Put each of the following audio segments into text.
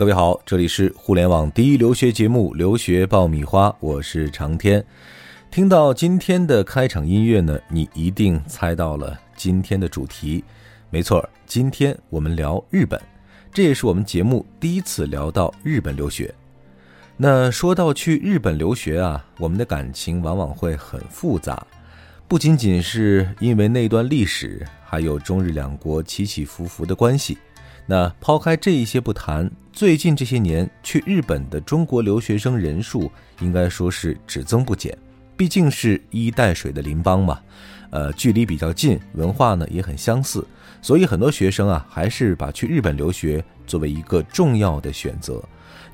各位好，这里是互联网第一留学节目《留学爆米花》，我是长天。听到今天的开场音乐呢，你一定猜到了今天的主题。没错，今天我们聊日本，这也是我们节目第一次聊到日本留学。那说到去日本留学啊，我们的感情往往会很复杂，不仅仅是因为那段历史，还有中日两国起起伏伏的关系。那抛开这一些不谈，最近这些年去日本的中国留学生人数应该说是只增不减。毕竟是一带水的邻邦嘛，呃，距离比较近，文化呢也很相似，所以很多学生啊还是把去日本留学作为一个重要的选择。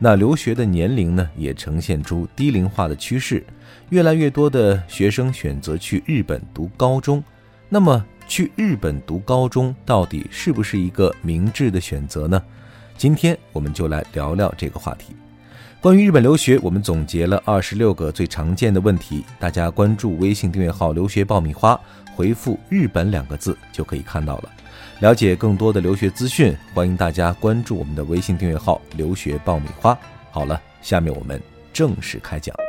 那留学的年龄呢也呈现出低龄化的趋势，越来越多的学生选择去日本读高中。那么。去日本读高中到底是不是一个明智的选择呢？今天我们就来聊聊这个话题。关于日本留学，我们总结了二十六个最常见的问题，大家关注微信订阅号“留学爆米花”，回复“日本”两个字就可以看到了。了解更多的留学资讯，欢迎大家关注我们的微信订阅号“留学爆米花”。好了，下面我们正式开讲。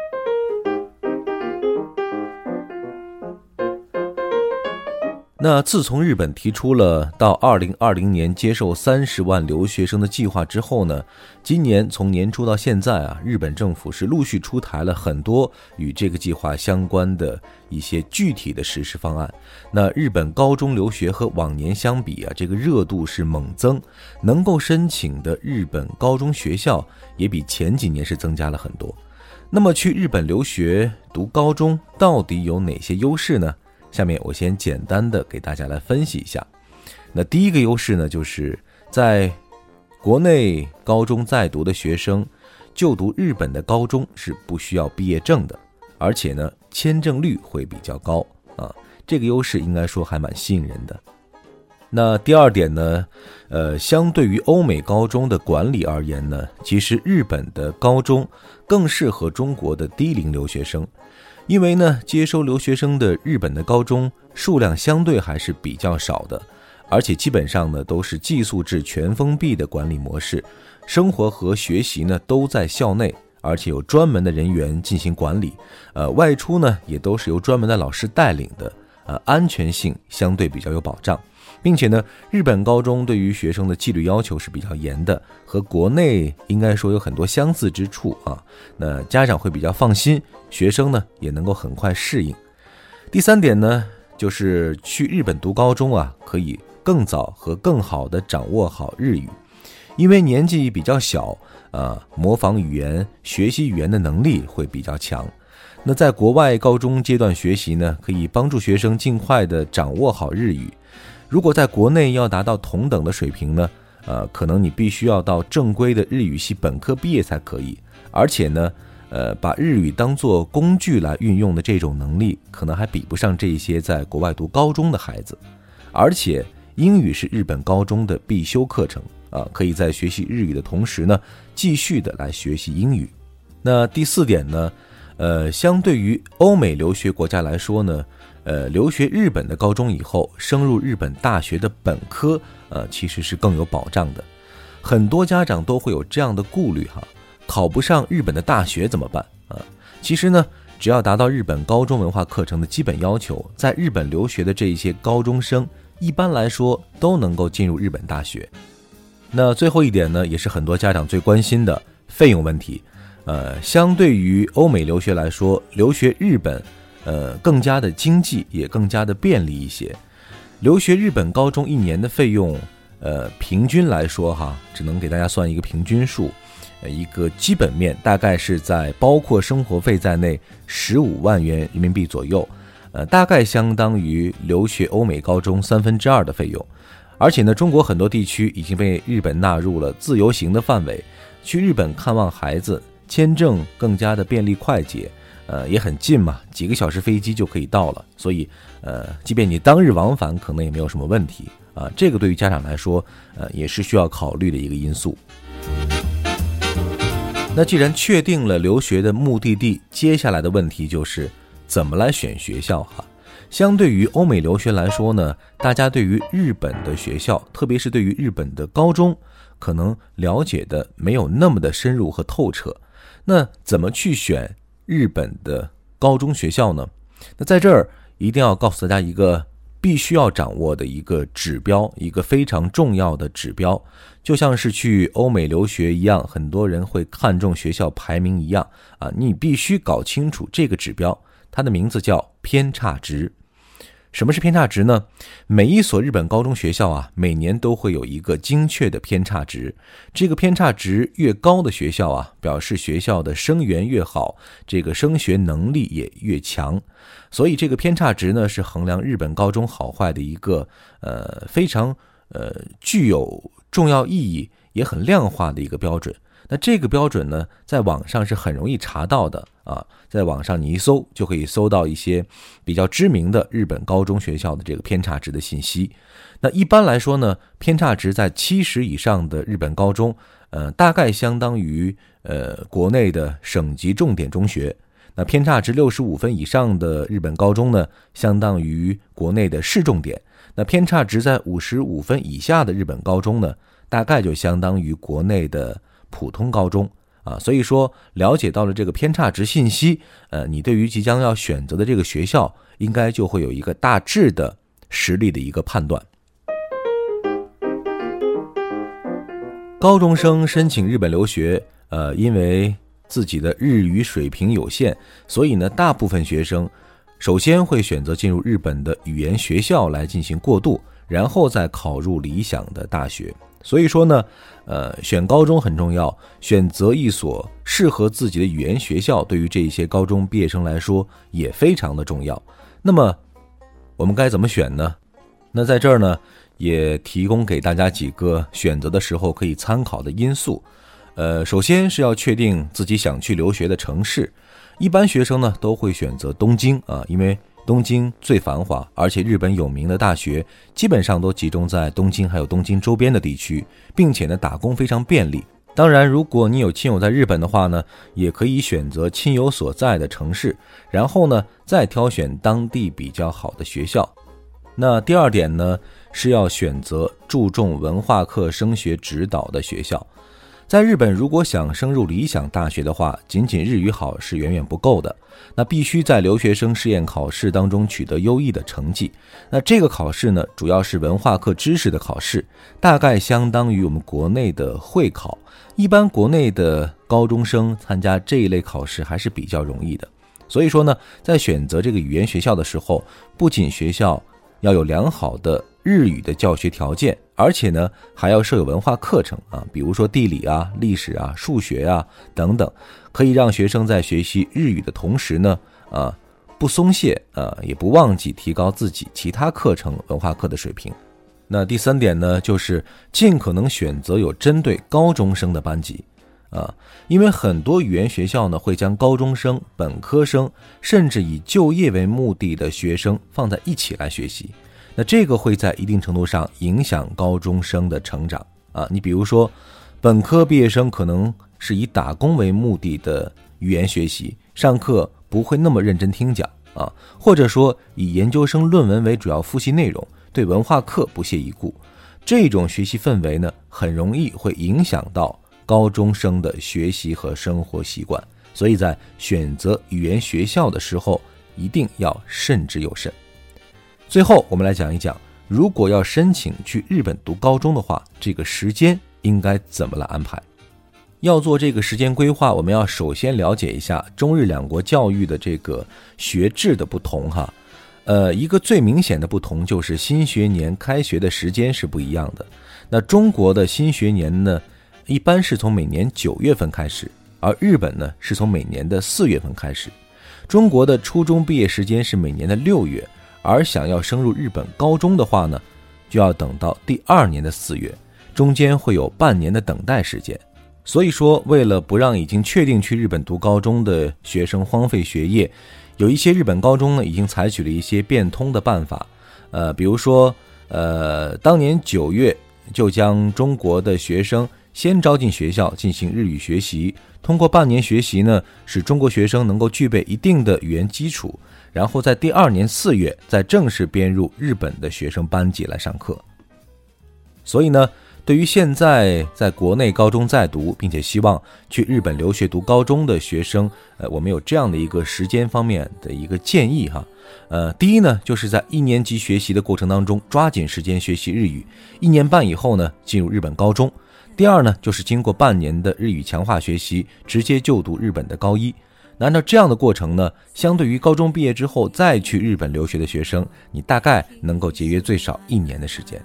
那自从日本提出了到二零二零年接受三十万留学生的计划之后呢，今年从年初到现在啊，日本政府是陆续出台了很多与这个计划相关的一些具体的实施方案。那日本高中留学和往年相比啊，这个热度是猛增，能够申请的日本高中学校也比前几年是增加了很多。那么去日本留学读高中到底有哪些优势呢？下面我先简单的给大家来分析一下。那第一个优势呢，就是在国内高中在读的学生就读日本的高中是不需要毕业证的，而且呢签证率会比较高啊，这个优势应该说还蛮吸引人的。那第二点呢，呃，相对于欧美高中的管理而言呢，其实日本的高中更适合中国的低龄留学生。因为呢，接收留学生的日本的高中数量相对还是比较少的，而且基本上呢都是寄宿制全封闭的管理模式，生活和学习呢都在校内，而且有专门的人员进行管理，呃，外出呢也都是由专门的老师带领的，呃，安全性相对比较有保障。并且呢，日本高中对于学生的纪律要求是比较严的，和国内应该说有很多相似之处啊。那家长会比较放心，学生呢也能够很快适应。第三点呢，就是去日本读高中啊，可以更早和更好的掌握好日语，因为年纪比较小，呃，模仿语言、学习语言的能力会比较强。那在国外高中阶段学习呢，可以帮助学生尽快的掌握好日语。如果在国内要达到同等的水平呢，呃，可能你必须要到正规的日语系本科毕业才可以，而且呢，呃，把日语当做工具来运用的这种能力，可能还比不上这些在国外读高中的孩子。而且英语是日本高中的必修课程啊，可以在学习日语的同时呢，继续的来学习英语。那第四点呢，呃，相对于欧美留学国家来说呢。呃，留学日本的高中以后，升入日本大学的本科，呃，其实是更有保障的。很多家长都会有这样的顾虑哈，考不上日本的大学怎么办啊？其实呢，只要达到日本高中文化课程的基本要求，在日本留学的这一些高中生，一般来说都能够进入日本大学。那最后一点呢，也是很多家长最关心的费用问题。呃，相对于欧美留学来说，留学日本。呃，更加的经济，也更加的便利一些。留学日本高中一年的费用，呃，平均来说哈，只能给大家算一个平均数，呃，一个基本面大概是在包括生活费在内十五万元人民币左右，呃，大概相当于留学欧美高中三分之二的费用。而且呢，中国很多地区已经被日本纳入了自由行的范围，去日本看望孩子，签证更加的便利快捷。呃，也很近嘛，几个小时飞机就可以到了，所以，呃，即便你当日往返，可能也没有什么问题啊。这个对于家长来说，呃，也是需要考虑的一个因素。那既然确定了留学的目的地，接下来的问题就是怎么来选学校哈。相对于欧美留学来说呢，大家对于日本的学校，特别是对于日本的高中，可能了解的没有那么的深入和透彻。那怎么去选日本的高中学校呢？那在这儿一定要告诉大家一个必须要掌握的一个指标，一个非常重要的指标，就像是去欧美留学一样，很多人会看重学校排名一样啊，你必须搞清楚这个指标，它的名字叫偏差值。什么是偏差值呢？每一所日本高中学校啊，每年都会有一个精确的偏差值。这个偏差值越高的学校啊，表示学校的生源越好，这个升学能力也越强。所以这个偏差值呢，是衡量日本高中好坏的一个呃非常呃具有重要意义也很量化的一个标准。那这个标准呢，在网上是很容易查到的啊，在网上你一搜就可以搜到一些比较知名的日本高中学校的这个偏差值的信息。那一般来说呢，偏差值在七十以上的日本高中，呃，大概相当于呃国内的省级重点中学；那偏差值六十五分以上的日本高中呢，相当于国内的市重点；那偏差值在五十五分以下的日本高中呢，大概就相当于国内的。普通高中啊，所以说了解到了这个偏差值信息，呃，你对于即将要选择的这个学校，应该就会有一个大致的实力的一个判断。高中生申请日本留学，呃，因为自己的日语水平有限，所以呢，大部分学生首先会选择进入日本的语言学校来进行过渡，然后再考入理想的大学。所以说呢，呃，选高中很重要，选择一所适合自己的语言学校，对于这些高中毕业生来说也非常的重要。那么，我们该怎么选呢？那在这儿呢，也提供给大家几个选择的时候可以参考的因素。呃，首先是要确定自己想去留学的城市，一般学生呢都会选择东京啊，因为。东京最繁华，而且日本有名的大学基本上都集中在东京，还有东京周边的地区，并且呢，打工非常便利。当然，如果你有亲友在日本的话呢，也可以选择亲友所在的城市，然后呢，再挑选当地比较好的学校。那第二点呢，是要选择注重文化课升学指导的学校。在日本，如果想升入理想大学的话，仅仅日语好是远远不够的。那必须在留学生试验考试当中取得优异的成绩。那这个考试呢，主要是文化课知识的考试，大概相当于我们国内的会考。一般国内的高中生参加这一类考试还是比较容易的。所以说呢，在选择这个语言学校的时候，不仅学校要有良好的。日语的教学条件，而且呢还要设有文化课程啊，比如说地理啊、历史啊、数学啊等等，可以让学生在学习日语的同时呢，啊不松懈啊，也不忘记提高自己其他课程文化课的水平。那第三点呢，就是尽可能选择有针对高中生的班级啊，因为很多语言学校呢会将高中生、本科生，甚至以就业为目的的学生放在一起来学习。那这个会在一定程度上影响高中生的成长啊！你比如说，本科毕业生可能是以打工为目的的语言学习，上课不会那么认真听讲啊，或者说以研究生论文为主要复习内容，对文化课不屑一顾，这种学习氛围呢，很容易会影响到高中生的学习和生活习惯，所以在选择语言学校的时候，一定要慎之又慎。最后，我们来讲一讲，如果要申请去日本读高中的话，这个时间应该怎么来安排？要做这个时间规划，我们要首先了解一下中日两国教育的这个学制的不同哈。呃，一个最明显的不同就是新学年开学的时间是不一样的。那中国的新学年呢，一般是从每年九月份开始，而日本呢是从每年的四月份开始。中国的初中毕业时间是每年的六月。而想要升入日本高中的话呢，就要等到第二年的四月，中间会有半年的等待时间。所以说，为了不让已经确定去日本读高中的学生荒废学业，有一些日本高中呢已经采取了一些变通的办法。呃，比如说，呃，当年九月就将中国的学生先招进学校进行日语学习，通过半年学习呢，使中国学生能够具备一定的语言基础。然后在第二年四月再正式编入日本的学生班级来上课。所以呢，对于现在在国内高中在读，并且希望去日本留学读高中的学生，呃，我们有这样的一个时间方面的一个建议哈。呃，第一呢，就是在一年级学习的过程当中，抓紧时间学习日语，一年半以后呢，进入日本高中。第二呢，就是经过半年的日语强化学习，直接就读日本的高一。那按照这样的过程呢，相对于高中毕业之后再去日本留学的学生，你大概能够节约最少一年的时间。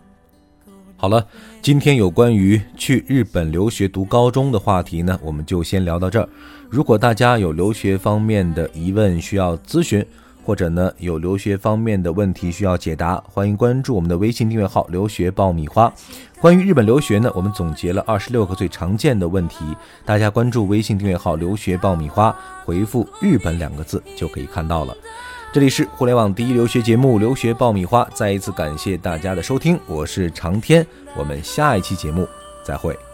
好了，今天有关于去日本留学读高中的话题呢，我们就先聊到这儿。如果大家有留学方面的疑问需要咨询，或者呢有留学方面的问题需要解答，欢迎关注我们的微信订阅号“留学爆米花”。关于日本留学呢，我们总结了二十六个最常见的问题，大家关注微信订阅号“留学爆米花”，回复“日本”两个字就可以看到了。这里是互联网第一留学节目《留学爆米花》，再一次感谢大家的收听，我是长天，我们下一期节目再会。